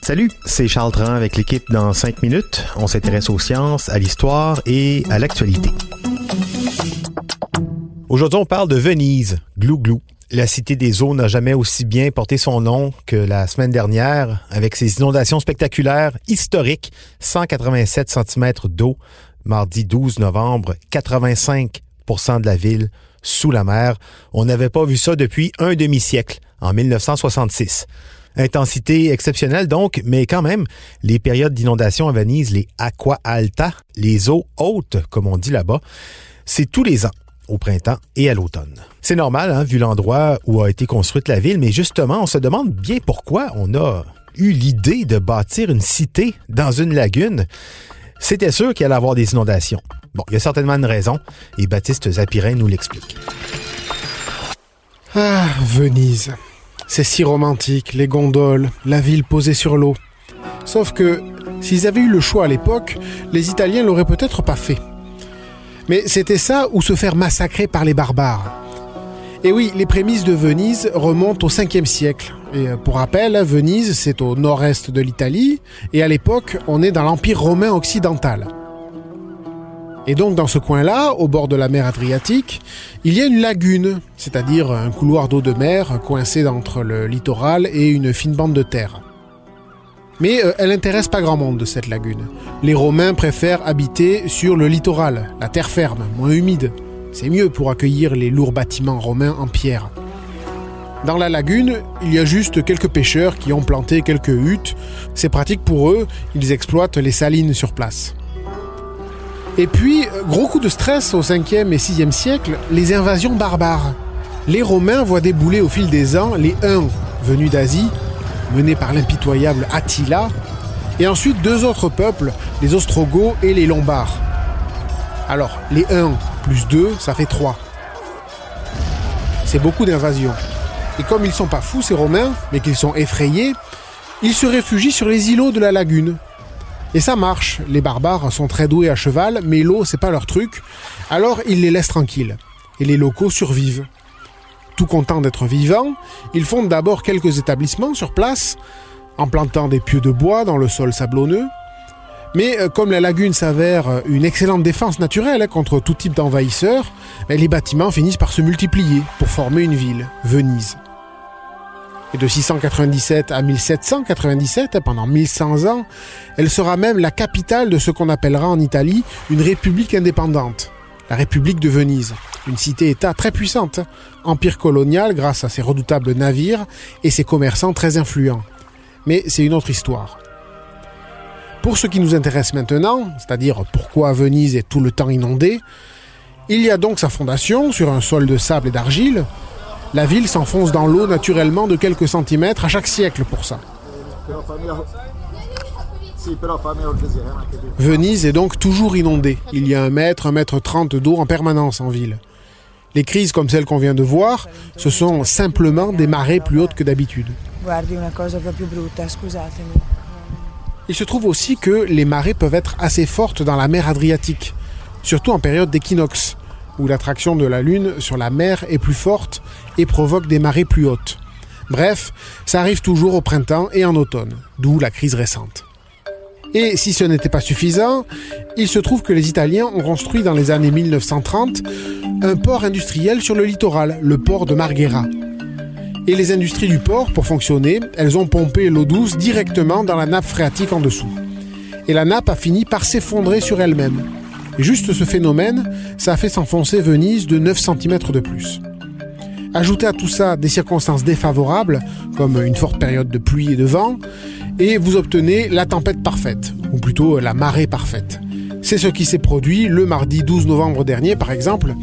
Salut, c'est Charles Tran avec l'équipe dans 5 minutes. On s'intéresse aux sciences, à l'histoire et à l'actualité. Aujourd'hui, on parle de Venise, glou glou. La cité des eaux n'a jamais aussi bien porté son nom que la semaine dernière, avec ses inondations spectaculaires, historiques, 187 cm d'eau, mardi 12 novembre, 85% de la ville sous la mer. On n'avait pas vu ça depuis un demi-siècle, en 1966. Intensité exceptionnelle donc, mais quand même, les périodes d'inondation à Venise, les aqua alta, les eaux hautes, comme on dit là-bas, c'est tous les ans au printemps et à l'automne. C'est normal, hein, vu l'endroit où a été construite la ville, mais justement, on se demande bien pourquoi on a eu l'idée de bâtir une cité dans une lagune. C'était sûr qu'il allait avoir des inondations. Bon, il y a certainement une raison, et Baptiste Zapirin nous l'explique. Ah, Venise. C'est si romantique, les gondoles, la ville posée sur l'eau. Sauf que, s'ils avaient eu le choix à l'époque, les Italiens l'auraient peut-être pas fait. Mais c'était ça ou se faire massacrer par les barbares. Et oui, les prémices de Venise remontent au 5e siècle. Et euh, pour rappel, Venise, c'est au nord-est de l'Italie, et à l'époque, on est dans l'Empire romain occidental. Et donc dans ce coin-là, au bord de la mer Adriatique, il y a une lagune, c'est-à-dire un couloir d'eau de mer coincé entre le littoral et une fine bande de terre. Mais euh, elle n'intéresse pas grand monde, cette lagune. Les Romains préfèrent habiter sur le littoral, la terre ferme, moins humide. C'est mieux pour accueillir les lourds bâtiments romains en pierre. Dans la lagune, il y a juste quelques pêcheurs qui ont planté quelques huttes. C'est pratique pour eux, ils exploitent les salines sur place. Et puis, gros coup de stress au 5e et 6e siècle, les invasions barbares. Les Romains voient débouler au fil des ans les Huns, venus d'Asie, menés par l'impitoyable Attila, et ensuite deux autres peuples, les Ostrogoths et les Lombards. Alors, les 1 plus 2, ça fait 3. C'est beaucoup d'invasions. Et comme ils sont pas fous, ces Romains, mais qu'ils sont effrayés, ils se réfugient sur les îlots de la lagune, et ça marche. Les barbares sont très doués à cheval, mais l'eau, c'est pas leur truc. Alors ils les laissent tranquilles. Et les locaux survivent. Tout contents d'être vivants, ils fondent d'abord quelques établissements sur place, en plantant des pieux de bois dans le sol sablonneux. Mais euh, comme la lagune s'avère une excellente défense naturelle hein, contre tout type d'envahisseurs, ben, les bâtiments finissent par se multiplier pour former une ville, Venise. Et de 697 à 1797, pendant 1100 ans, elle sera même la capitale de ce qu'on appellera en Italie une république indépendante, la République de Venise, une cité-État très puissante, empire colonial grâce à ses redoutables navires et ses commerçants très influents. Mais c'est une autre histoire. Pour ce qui nous intéresse maintenant, c'est-à-dire pourquoi Venise est tout le temps inondée, il y a donc sa fondation sur un sol de sable et d'argile, la ville s'enfonce dans l'eau naturellement de quelques centimètres à chaque siècle pour ça. Venise est donc toujours inondée. Il y a un mètre, un mètre trente d'eau en permanence en ville. Les crises comme celle qu'on vient de voir, ce sont simplement des marées plus hautes que d'habitude. Il se trouve aussi que les marées peuvent être assez fortes dans la mer Adriatique, surtout en période d'équinoxe où l'attraction de la Lune sur la mer est plus forte et provoque des marées plus hautes. Bref, ça arrive toujours au printemps et en automne, d'où la crise récente. Et si ce n'était pas suffisant, il se trouve que les Italiens ont construit dans les années 1930 un port industriel sur le littoral, le port de Marghera. Et les industries du port, pour fonctionner, elles ont pompé l'eau douce directement dans la nappe phréatique en dessous. Et la nappe a fini par s'effondrer sur elle-même. Et juste ce phénomène, ça a fait s'enfoncer Venise de 9 cm de plus. Ajoutez à tout ça des circonstances défavorables, comme une forte période de pluie et de vent, et vous obtenez la tempête parfaite, ou plutôt la marée parfaite. C'est ce qui s'est produit le mardi 12 novembre dernier, par exemple,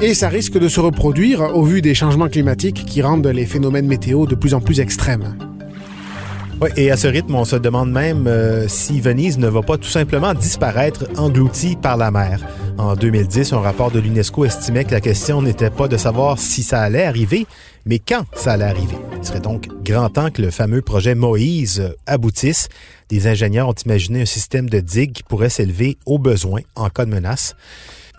et ça risque de se reproduire au vu des changements climatiques qui rendent les phénomènes météo de plus en plus extrêmes. Et à ce rythme, on se demande même euh, si Venise ne va pas tout simplement disparaître engloutie par la mer. En 2010, un rapport de l'UNESCO estimait que la question n'était pas de savoir si ça allait arriver, mais quand ça allait arriver. Il serait donc grand temps que le fameux projet Moïse aboutisse. Des ingénieurs ont imaginé un système de digue qui pourrait s'élever au besoin en cas de menace.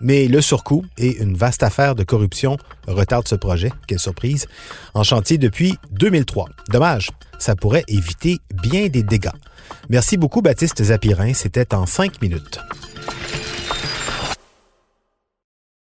Mais le surcoût et une vaste affaire de corruption retardent ce projet, quelle surprise, en chantier depuis 2003. Dommage, ça pourrait éviter bien des dégâts. Merci beaucoup Baptiste Zapirin, c'était en cinq minutes.